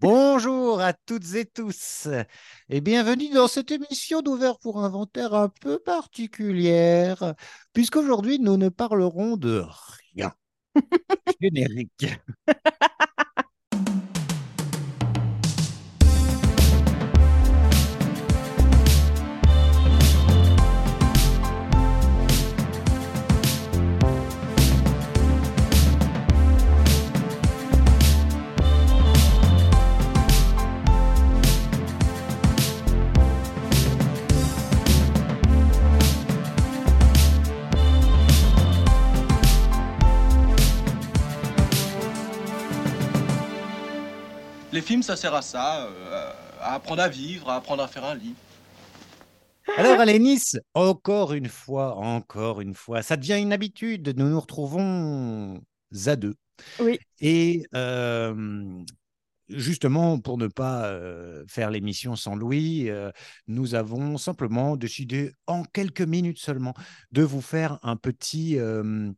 Bonjour à toutes et tous et bienvenue dans cette émission d'ouvert pour inventaire un peu particulière, puisqu'aujourd'hui nous ne parlerons de rien. Générique. Les films, ça sert à ça, euh, à apprendre à vivre, à apprendre à faire un lit. Alors, Alénis, encore une fois, encore une fois, ça devient une habitude. Nous nous retrouvons à deux. Oui. Et euh, justement, pour ne pas euh, faire l'émission sans Louis, euh, nous avons simplement décidé, en quelques minutes seulement, de vous faire un petit, euh,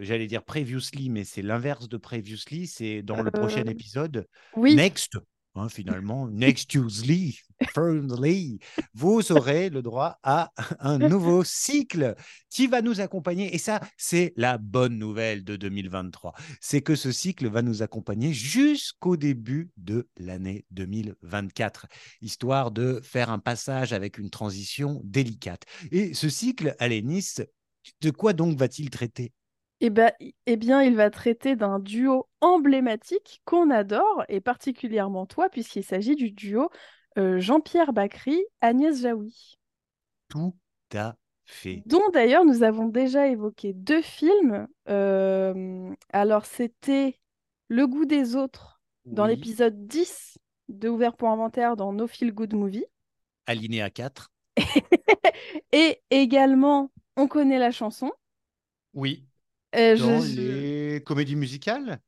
j'allais dire previously, mais c'est l'inverse de previously, c'est dans le prochain Euh, épisode. Oui, Next, hein, finalement, next Tuesday, firmly, vous aurez le droit à un nouveau cycle qui va nous accompagner. Et ça, c'est la bonne nouvelle de 2023. C'est que ce cycle va nous accompagner jusqu'au début de l'année 2024, histoire de faire un passage avec une transition délicate. Et ce cycle, Alénis, de quoi donc va-t-il traiter? Eh ben, eh bien, il va traiter d'un duo emblématique qu'on adore, et particulièrement toi, puisqu'il s'agit du duo euh, Jean-Pierre Bacry, Agnès Jaoui, Tout à fait. dont d'ailleurs nous avons déjà évoqué deux films. Euh, alors, c'était Le goût des autres dans Oui. l'épisode 10 de Ouvert pour inventaire dans No Feel Good Movie, Alinéa 4. et également On connaît la chanson. Oui. Euh, Dans je- les comédies musicales?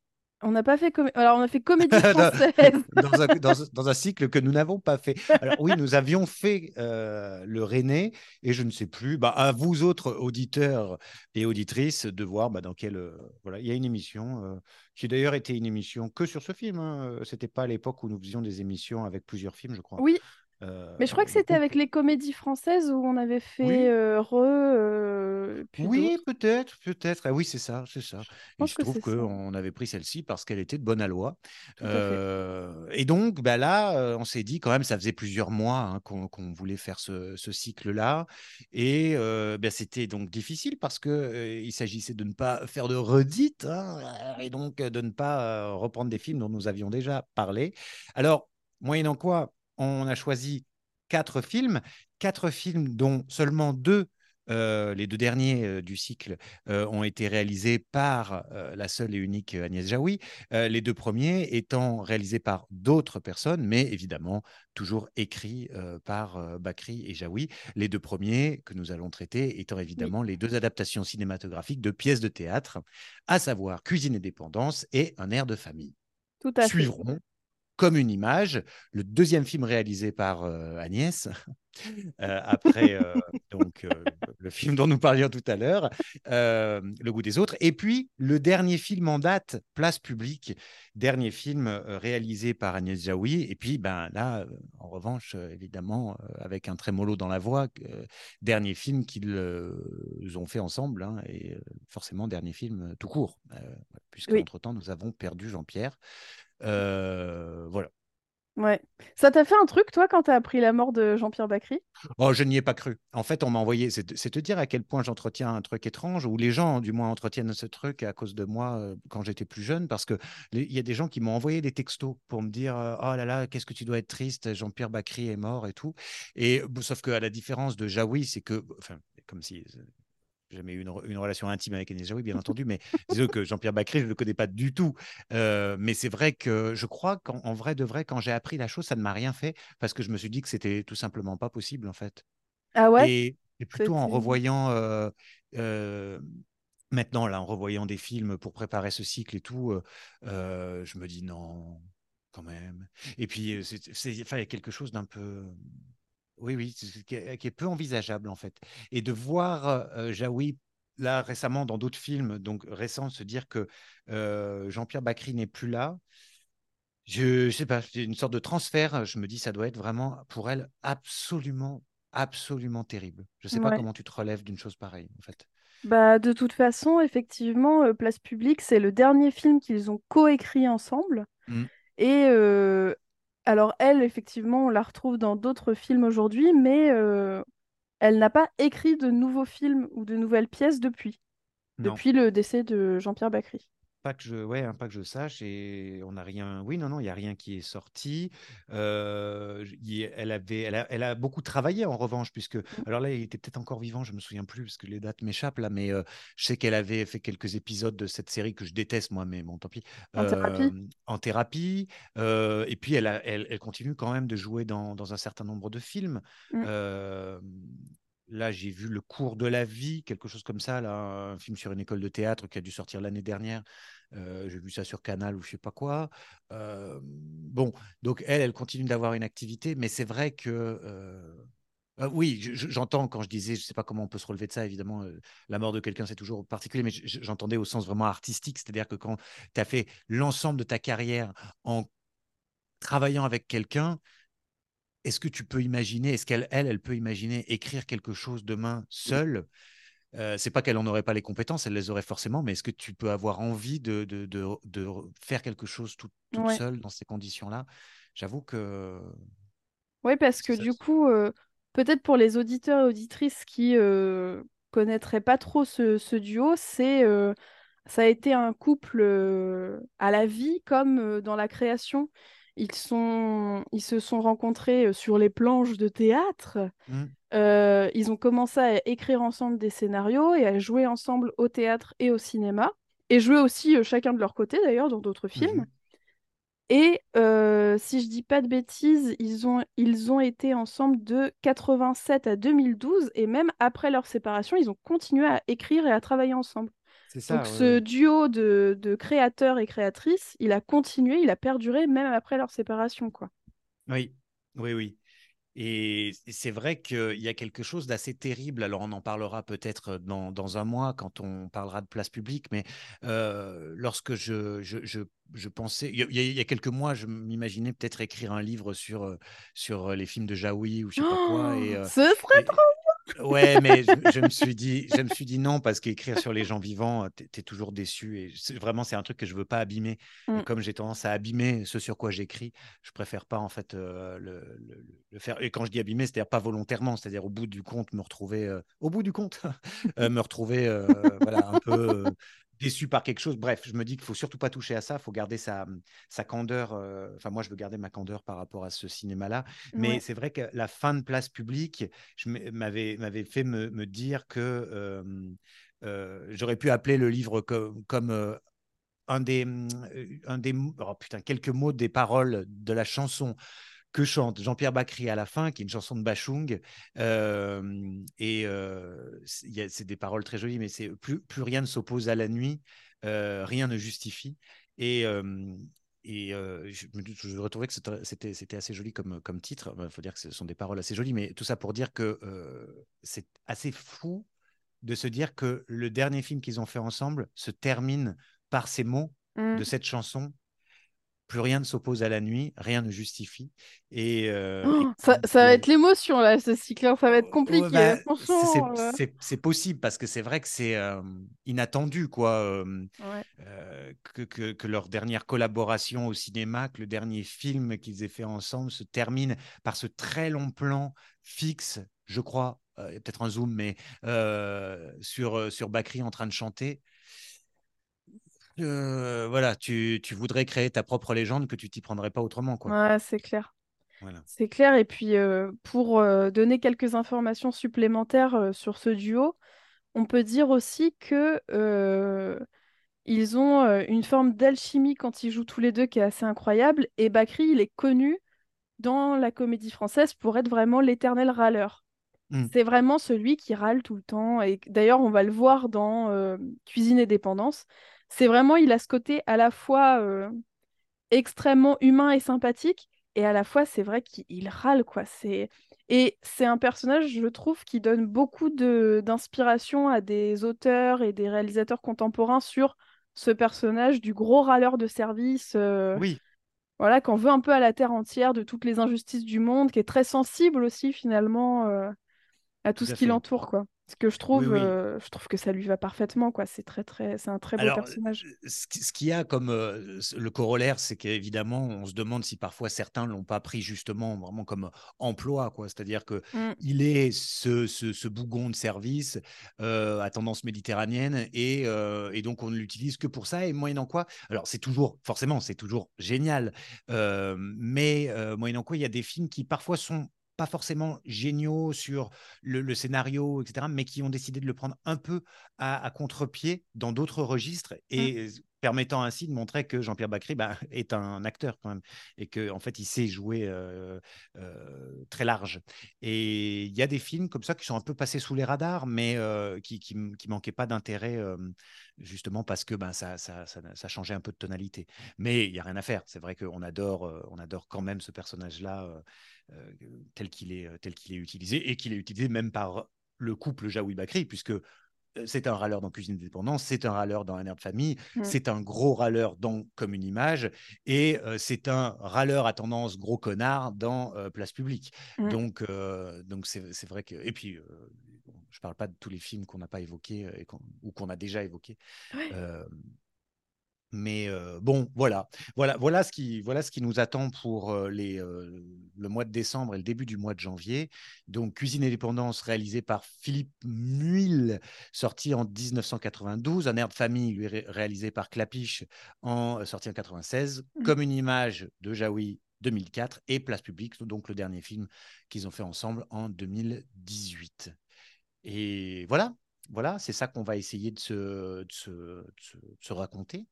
On n'a pas fait comé- Alors, on a fait comédie dans, française. dans un, dans- dans un cycle que nous n'avons pas fait. Alors oui, nous avions fait euh, le René et je ne sais plus, bah, à vous autres auditeurs et auditrices de voir bah, dans quelle... euh, voilà, il y a une émission euh, qui d'ailleurs était une émission que sur ce film. Hein. C'était pas à l'époque où nous faisions des émissions avec plusieurs films, je crois. Oui, Euh, mais je crois que c'était avec les comédies françaises où on avait fait Oui. euh, Re, euh, Oui, peut-être, peut-être. Ah oui, c'est ça, c'est ça. Que trouve qu'on avait pris celle-ci parce qu'elle était de bonne aloi. Et donc, bah là, on s'est dit quand même, ça faisait plusieurs mois hein, qu'on voulait faire ce, ce cycle-là. Et bah, c'était donc difficile parce que il s'agissait de ne pas faire de redites hein, et donc de ne pas reprendre des films dont nous avions déjà parlé. Alors, moyennant quoi, on a choisi quatre films, quatre films dont seulement deux euh, les deux derniers euh, du cycle euh, ont été réalisés par la seule et unique Agnès Jaoui, les deux premiers étant réalisés par d'autres personnes, mais évidemment toujours écrits par Bakri et Jaoui. Les deux premiers que nous allons traiter étant évidemment les deux adaptations cinématographiques de pièces de théâtre, à savoir Cuisine et dépendance et Un air de famille. Tout à fait. Suivront comme une image le deuxième film réalisé par euh, Agnès, euh, après euh, donc, le film dont nous parlions tout à l'heure, Le goût des autres, et puis le dernier film en date, Place publique, dernier film réalisé par Agnès Jaoui, et puis ben, là, en revanche, évidemment, avec un trémolo dans la voix, dernier film qu'ils ont fait ensemble, hein, et forcément dernier film tout court, puisque Oui. entre-temps, nous avons perdu Jean-Pierre. Euh, voilà. Ouais. Ça t'a fait un truc, toi, quand t'as appris la mort de Jean-Pierre Bacry? Oh, je n'y ai pas cru. En fait, on m'a envoyé, c'est te dire à quel point j'entretiens un truc étrange, ou les gens, du moins, entretiennent ce truc à cause de moi euh, quand j'étais plus jeune, parce que il y a des gens qui m'ont envoyé des textos pour me dire euh, Oh là là, qu'est-ce que tu dois être triste, Jean-Pierre Bacry est mort et tout. Et sauf qu'à la différence de Jaoui, c'est que, enfin, comme si jamais eu une, re- une relation intime avec Agnès Jaoui, bien entendu, mais disons que Jean-Pierre Bacry, je ne le connais pas du tout. Euh, mais c'est vrai que je crois qu'en en vrai de vrai, quand j'ai appris la chose, ça ne m'a rien fait parce que je me suis dit que c'était tout simplement pas possible en fait. Ah ouais? Et, et plutôt en revoyant euh, euh, maintenant là, en revoyant des films pour préparer ce cycle et tout, je me dis non, quand même. Et puis il y a quelque chose d'un peu oui, oui, qui est, qui est peu envisageable en fait. Et de voir euh, Jaoui là récemment dans d'autres films, donc récents, se dire que euh, Jean-Pierre Bacry n'est plus là, Je, je sais pas, c'est une sorte de transfert. Je me dis, ça doit être vraiment pour elle absolument, absolument terrible. Je sais pas comment tu te relèves d'une chose pareille, en fait. Bah, de toute façon, effectivement, Place Publique, c'est le dernier film qu'ils ont coécrit ensemble. Mm. Et euh, alors, elle, effectivement, on la retrouve dans d'autres films aujourd'hui, mais euh, elle n'a pas écrit de nouveaux films ou de nouvelles pièces depuis, Non. depuis le décès de Jean-Pierre Bacry. Pas que je, ouais, hein, pas que je sache, et on n'a rien. Oui, non, non, il y a rien qui est sorti. Euh, elle avait, elle a, elle a beaucoup travaillé en revanche, puisque Mm. alors là, il était peut-être encore vivant, je me souviens plus parce que les dates m'échappent là, mais euh, je sais qu'elle avait fait quelques épisodes de cette série que je déteste moi, mais bon, tant pis. En thérapie? en thérapie, et puis elle, a- elle, elle continue quand même de jouer dans, dans un certain nombre de films. Mm. Là, j'ai vu Le cours de la vie, quelque chose comme ça, là, un film sur une école de théâtre qui a dû sortir l'année dernière. Euh, j'ai vu ça sur Canal ou je sais pas quoi. Euh, bon, donc elle, elle continue d'avoir une activité, mais c'est vrai que euh, euh, oui, je- je- j'entends quand je disais, je sais pas comment on peut se relever de ça, évidemment, la mort de quelqu'un, c'est toujours particulier, mais j'entendais au sens vraiment artistique, c'est-à-dire que quand tu as fait l'ensemble de ta carrière en travaillant avec quelqu'un, est-ce que tu peux imaginer, est-ce qu'elle, elle, elle peut imaginer écrire quelque chose demain seule? Euh, c'est pas qu'elle en aurait pas les compétences, elle les aurait forcément, mais est-ce que tu peux avoir envie de, de, de, de faire quelque chose tout- toute Ouais. seule dans ces conditions-là? J'avoue que Oui, parce que ça- du coup, euh, peut-être pour les auditeurs et auditrices qui euh, connaîtraient pas trop ce, ce duo, c'est ça a été un couple à la vie comme dans la création. Ils sont, ils se sont rencontrés sur les planches de théâtre. Euh, ils ont commencé à écrire ensemble des scénarios et à jouer ensemble au théâtre et au cinéma. Et jouer aussi euh, chacun de leur côté d'ailleurs dans d'autres films. mhm. Et euh, si je dis pas de bêtises, ils ont, ils ont été ensemble de 87 à 2012 et même après leur séparation, ils ont continué à écrire et à travailler ensemble. Ça. Donc ouais, ce duo de, de créateurs et créatrices, il a continué, il a perduré même après leur séparation, quoi. Oui, oui, oui. Et c'est vrai qu'il y a quelque chose d'assez terrible. Alors, on en parlera peut-être dans, dans un mois quand on parlera de place publique. Mais euh, lorsque je, je, je, je pensais, il y, a, il y a quelques mois, je m'imaginais peut-être écrire un livre sur, euh, sur les films de Jaoui ou je sais pas quoi. Et, Oh, euh, ce serait trop... Ouais, mais je, je me suis dit, je me suis dit non parce qu'écrire sur les gens vivants, t'es es toujours déçu et vraiment c'est un truc que je veux pas abîmer. Et Mm. comme j'ai tendance à abîmer ce sur quoi j'écris, je préfère pas en fait euh, le, le- le faire. Et quand je dis abîmer, c'est-à-dire pas volontairement, c'est-à-dire au bout du compte me retrouver, euh, au bout du compte, euh, me retrouver voilà un peu déçu par quelque chose. Bref, je me dis qu'il faut surtout pas toucher à ça, il faut garder sa, sa candeur. euh, Enfin, moi, je veux garder ma candeur par rapport à ce cinéma-là. Mais Ouais. c'est vrai que la fin de place publique, je m'avais m'avait fait me, me dire que euh, euh, j'aurais pu appeler le livre comme, comme euh, un des, euh, un des oh putain, quelques mots des paroles de la chanson que chante Jean-Pierre Bacry à la fin, qui est une chanson de Bachung. Euh, et euh, c'est des paroles très jolies, mais c'est plus, plus rien ne s'oppose à la nuit, euh, rien ne justifie. Et, et je, me- je retrouvais que c'était- assez joli comme, comme titre. Il faut dire que ce sont des paroles assez jolies, mais tout ça pour dire que c'est assez fou de se dire que le dernier film qu'ils ont fait ensemble se termine par ces mots de cette chanson. Plus rien ne s'oppose à la nuit, rien ne justifie. Et, euh, et Oh, ça, ça va le- être l'émotion, là, ce cycle, ça va être Ouais, compliqué. bah, c'est- Franchement, c'est euh, c'est- possible parce que c'est vrai que c'est euh, inattendu, quoi. euh, ouais. euh, que, que- que leur dernière collaboration au cinéma, que le dernier film qu'ils aient fait ensemble se termine par ce très long plan fixe, je crois, euh, peut-être un zoom, mais euh, sur, euh, sur Bakri en train de chanter. Euh, voilà, tu, tu voudrais créer ta propre légende que tu t'y prendrais pas autrement, quoi. Ouais, c'est clair. Voilà. C'est clair. Et puis, euh, pour euh, donner quelques informations supplémentaires sur ce duo, on peut dire aussi que ils ont une forme d'alchimie quand ils jouent tous les deux qui est assez incroyable. Et Bakri, il est connu dans la comédie française pour être vraiment l'éternel râleur. Mm. C'est vraiment celui qui râle tout le temps. Et d'ailleurs, on va le voir dans Cuisine et dépendance. C'est vraiment, il a ce côté à la fois euh, extrêmement humain et sympathique, et à la fois, c'est vrai qu'il râle, quoi. C'est... Et c'est un personnage, je trouve, qui donne beaucoup de... d'inspiration à des auteurs et des réalisateurs contemporains sur ce personnage du gros râleur de service. euh, Oui, voilà, qu'on veut un peu à la terre entière de toutes les injustices du monde, qui est très sensible aussi finalement à tout, ce qui fait. l'entoure, quoi. Ce que je trouve, oui. euh, je trouve que ça lui va parfaitement, quoi. C'est très, très, c'est un très beau Alors, personnage. ce qui- ce qu'il y a comme euh, le corollaire, c'est qu'évidemment, on se demande si parfois certains l'ont pas pris justement vraiment comme emploi, quoi. C'est-à-dire que Mm. il est ce, ce, ce bougon de service euh, à tendance méditerranéenne et, et donc on ne l'utilise que pour ça. Et moyennant quoi, alors c'est toujours, forcément, c'est toujours génial, mais moyennant quoi, il y a des films qui parfois sont pas forcément géniaux sur le, le scénario, etc., mais qui ont décidé de le prendre un peu à, à contre-pied dans d'autres registres et permettant ainsi de montrer que Jean-Pierre Bacry bah, est un acteur quand même et qu'en en fait il sait jouer euh, euh, très large. Et il y a des films comme ça qui sont un peu passés sous les radars, mais euh, qui, qui, qui manquaient pas d'intérêt justement parce que ben, ça, ça, ça, ça, changeait un peu de tonalité. Mais il y a rien à faire. C'est vrai qu'on adore, on adore quand même ce personnage-là tel qu'il est, tel qu'il est utilisé et qu'il est utilisé même par le couple Jaoui Bakri, puisque c'est un râleur dans Cuisine Dépendance, c'est un râleur dans Un air de famille, Mm. c'est un gros râleur dans Comme une image, et euh, c'est un râleur à tendance gros connard dans euh, Place publique. Mm. Donc, euh, donc c'est, c'est vrai que. Et puis, euh, je parle pas de tous les films qu'on n'a pas évoqués et qu'on- ou qu'on a déjà évoqués. Ouais. Mais euh, bon, voilà. voilà, voilà ce qui, voilà ce qui nous attend pour euh, les, euh, le mois de décembre et le début du mois de janvier. Donc, Cuisine et dépendance, réalisé par Philippe Muil, sorti en 1992. Un air de famille, lui, ré réalisé par Clapiche, en, sorti en 96. Mm. Comme une image de Jaoui, 2004. Et Place publique, donc le dernier film qu'ils ont fait ensemble en 2018. Et voilà, voilà, c'est ça qu'on va essayer de se, de se, de se, de se raconter,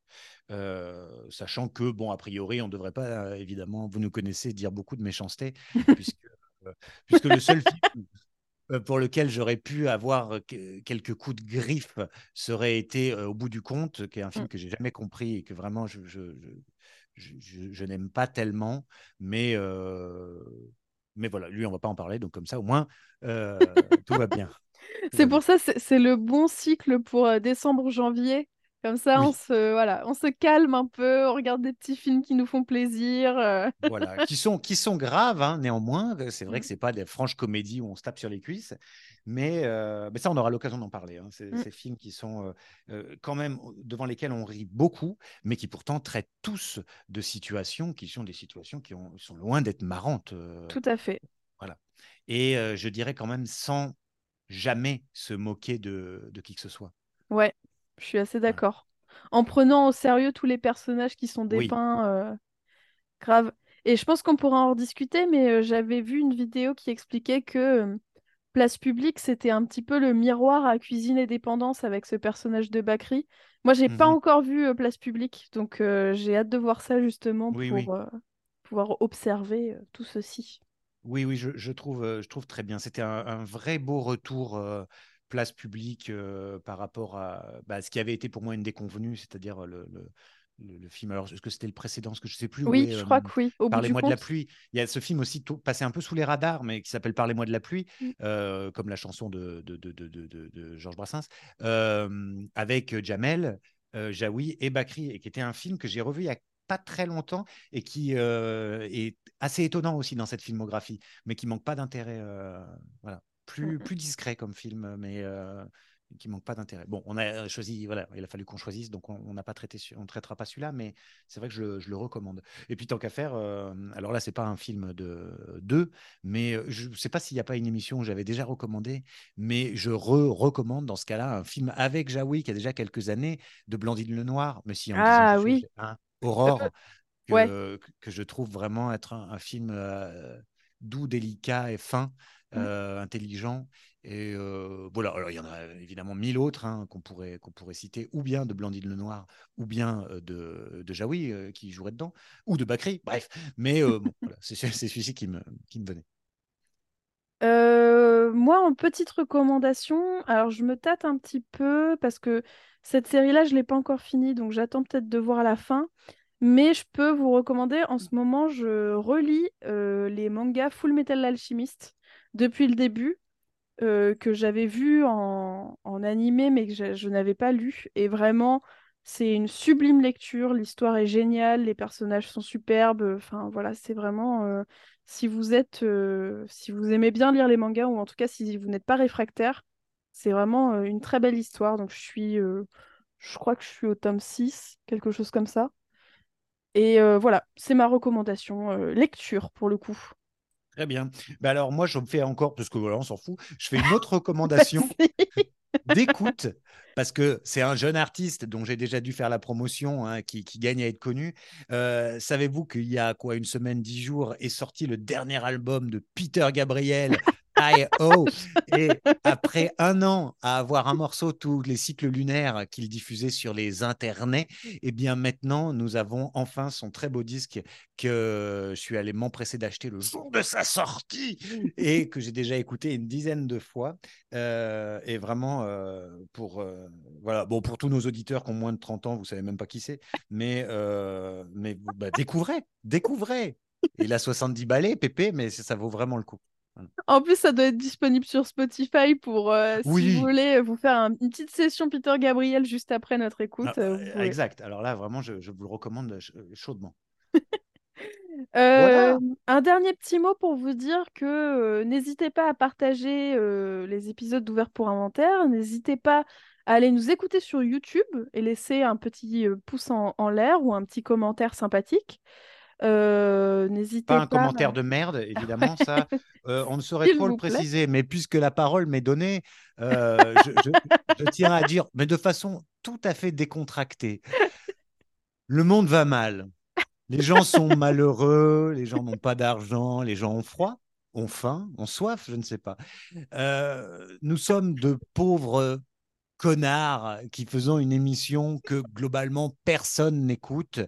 euh, sachant que, bon, a priori, on ne devrait pas, évidemment, vous nous connaissez, dire beaucoup de méchanceté, puisque, euh, puisque le seul film pour lequel j'aurais pu avoir quelques coups de griffe serait été Au bout du compte, qui est un film Mm. que j'ai jamais compris et que vraiment je, je, je, je, je n'aime pas tellement, mais, euh, mais voilà, lui, on va pas en parler, donc comme ça, au moins, euh, tout va bien. C'est pour ça, c'est c'est le bon cycle pour euh, décembre-janvier. Comme ça, on se, voilà, on se calme un peu, on regarde des petits films qui nous font plaisir. euh. Voilà, qui sont, qui sont graves, hein, néanmoins. C'est vrai que c'est pas des franches comédies où on se tape sur les cuisses, mais, euh, mais ça, on aura l'occasion d'en parler. Hein. C'est- Mm. Ces films qui sont euh, euh, quand même devant lesquels on rit beaucoup, mais qui pourtant traitent tous de situations qui sont des situations qui ont- sont loin d'être marrantes. euh, Tout à fait. voilà. Et euh, je dirais quand même sans jamais se moquer de, de qui que ce soit. Ouais, je suis assez d'accord. En prenant au sérieux tous les personnages qui sont Oui. dépeints, euh, grave. Et je pense qu'on pourra en rediscuter, mais euh, j'avais vu une vidéo qui expliquait que euh, Place Publique, c'était un petit peu le miroir à Cuisine et Dépendance avec ce personnage de Bakri. Moi, j'ai pas Mhm. encore vu Place Publique, donc euh, j'ai hâte de voir ça justement Oui, pour oui. euh, pouvoir observer tout ceci. Oui, oui, je, je trouve, euh, je trouve très bien. C'était un, un vrai beau retour euh, place publique euh, par rapport à bah, ce qui avait été pour moi une déconvenue, c'est-à-dire le, le, le- le film. Alors, est-ce que c'était le précédent? Parce que je sais plus Oui, est. je euh, crois que oui, Parlez-moi de la pluie. Il y a ce film aussi tout- passé un peu sous les radars, mais qui s'appelle Parlez-moi de la pluie, Mm. euh, comme la chanson de, de, Georges Brassens, avec Jamel, Jaoui et Bakri, et qui était un film que j'ai revu il y a pas très longtemps et qui euh, est assez étonnant aussi dans cette filmographie, mais qui manque pas d'intérêt. euh, voilà, plus, Mm. plus discret comme film, mais euh, qui manque pas d'intérêt. Bon, on a choisi, voilà, il a fallu qu'on choisisse, donc on on n'a pas traité, on traitera pas celui-là, mais c'est vrai que je, le- je le recommande. Et puis tant qu'à faire, euh, alors là c'est pas un film de deux, mais je sais pas s'il n'y a pas une émission où j'avais déjà recommandé, mais je re-recommande dans ce cas-là un film avec Jaoui qui a déjà quelques années de Blandine Lenoir, mais si en Ah quelque chose, oui. Aurore que, Ouais. que je trouve vraiment être un, un film euh, doux, délicat et fin, Mm. euh, intelligent. Et euh, voilà, alors il y en a évidemment mille autres hein, qu'on pourrait, qu'on pourrait citer, ou bien de Blandine Lenoir, ou bien de, de Jaoui euh, qui jouerait dedans, ou de Bakri, bref. Mais bon, voilà, c'est celui-ci qui me, qui me venait. Euh, moi, en petite recommandation, alors je me tâte un petit peu parce que cette série-là, je ne l'ai pas encore finie, donc j'attends peut-être de voir la fin. Mais je peux vous recommander, en ce moment, je relis euh, les mangas Full Metal Alchemist depuis le début, euh, que j'avais vu en, en animé, mais que je, je n'avais pas lu. Et vraiment, C'est une sublime lecture, l'histoire est géniale, les personnages sont superbes. Enfin voilà, c'est vraiment euh, si vous êtes euh, si vous aimez bien lire les mangas ou en tout cas si vous n'êtes pas réfractaire, c'est vraiment euh, une très belle histoire. Donc je suis je crois que je suis au tome 6, quelque chose comme ça. Et voilà, c'est ma recommandation lecture pour le coup. Très bien. Bah alors moi je me fais encore parce que voilà, on s'en fout. Je fais une autre recommandation d'écoute, parce que c'est un jeune artiste dont j'ai déjà dû faire la promotion, hein, qui, gagne à être connu. Euh, savez-vous qu'il y a quoi une semaine, dix jours, est sorti le dernier album de Peter Gabriel Et après un an à avoir un morceau tous les cycles lunaires qu'il diffusait sur les internets, eh bien maintenant, nous avons enfin son très beau disque que je suis allé m'empresser d'acheter le jour de sa sortie et que j'ai déjà écouté une dizaine de fois. Euh, et vraiment, euh, pour, euh, pour tous nos auditeurs qui ont moins de 30 ans, vous savez même pas qui c'est, mais, mais bah, découvrez, découvrez. Il a 70 balais, Pépé, mais ça vaut vraiment le coup. En plus, ça doit être disponible sur Spotify pour euh, si vous voulez vous faire une petite session Peter Gabriel juste après notre écoute. Ah, euh, exact. Alors là, vraiment, je, vous le recommande euh, chaudement. Un dernier petit mot pour vous dire que n'hésitez pas à partager les épisodes d'Ouvert pour Inventaire. N'hésitez pas à aller nous écouter sur YouTube et laisser un petit pouce en l'air ou un petit commentaire sympathique. Euh, n'hésitez pas. un commentaire de merde, évidemment, ça. Euh, on ne saurait trop le préciser, mais puisque la parole m'est donnée, euh, je, tiens à dire, mais de façon tout à fait décontractée, le monde va mal. Les gens sont malheureux, les gens n'ont pas d'argent, les gens ont froid, ont faim, ont soif, je ne sais pas. nous sommes de pauvres connards qui faisons une émission que globalement personne n'écoute.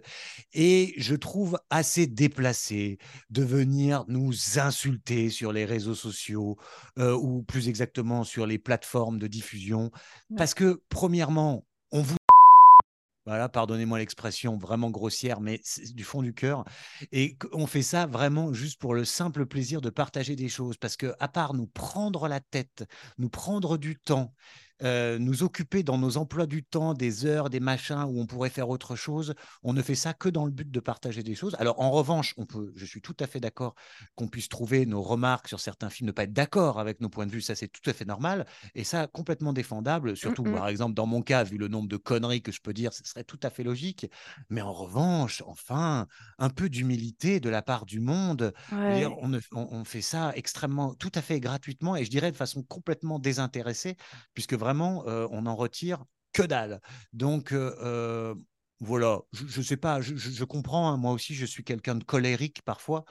Et je trouve assez déplacé de venir nous insulter sur les réseaux sociaux euh, ou plus exactement sur les plateformes de diffusion. Parce que, premièrement, on vous voilà, pardonnez-moi l'expression vraiment grossière, mais du fond du cœur. Et on fait ça vraiment juste pour le simple plaisir de partager des choses. Parce que, à part nous prendre la tête, nous prendre du temps, euh, nous occuper dans nos emplois du temps, des heures, des machins où on pourrait faire autre chose. On ne fait ça que dans le but de partager des choses. Alors en revanche, on peut, je suis tout à fait d'accord qu'on puisse trouver nos remarques sur certains films, ne pas être d'accord avec nos points de vue, ça c'est tout à fait normal et ça complètement défendable. Mmh, surtout mmh. par exemple dans mon cas, vu le nombre de conneries que je peux dire, ce serait tout à fait logique. Mais en revanche, enfin, un peu d'humilité de la part du monde. On, on, fait ça extrêmement, tout à fait gratuitement et je dirais de façon complètement désintéressée, puisque vraiment, euh, on en retire que dalle. Donc, euh, euh, voilà, je ne sais pas, je, comprends, hein, moi aussi, je suis quelqu'un de colérique parfois.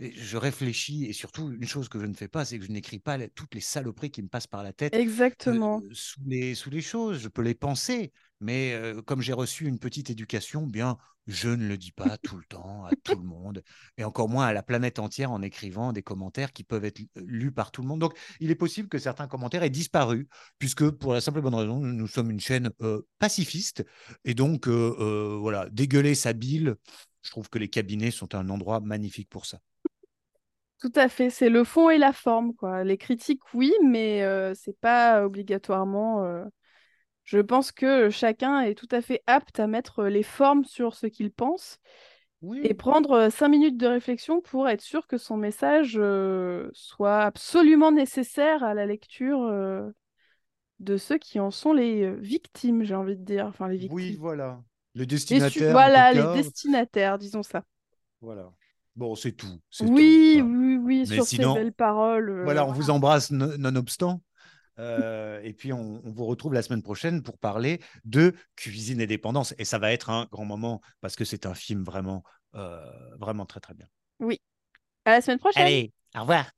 Et je réfléchis et surtout une chose que je ne fais pas, c'est que je n'écris pas toutes les saloperies qui me passent par la tête. Exactement. sous, les, sous les choses, je peux les penser, mais comme j'ai reçu une petite éducation, bien, je ne le dis pas tout le temps à tout le monde, et encore moins à la planète entière en écrivant des commentaires qui peuvent être lus par tout le monde. Donc, il est possible que certains commentaires aient disparu, puisque pour la simple et bonne raison, nous sommes une chaîne pacifiste, et donc, voilà, dégueuler sa bile, je trouve que les cabinets sont un endroit magnifique pour ça. Tout à fait, c'est le fond et la forme, quoi. Les critiques, oui, mais c'est pas obligatoirement je pense que chacun est tout à fait apte à mettre les formes sur ce qu'il pense et prendre cinq minutes de réflexion pour être sûr que son message soit absolument nécessaire à la lecture de ceux qui en sont les victimes, j'ai envie de dire. Enfin, les victimes. Oui, voilà. Le destinataire. Voilà, les destinataires, disons ça. Voilà. Bon, c'est tout. Oui, oui, oui, sur ces belles paroles. voilà, on vous embrasse nonobstant. Euh, et puis, on, vous retrouve la semaine prochaine pour parler de cuisine et dépendance. Et ça va être un grand moment parce que c'est un film vraiment, euh, vraiment très, très bien. Oui. À la semaine prochaine. Allez, au revoir.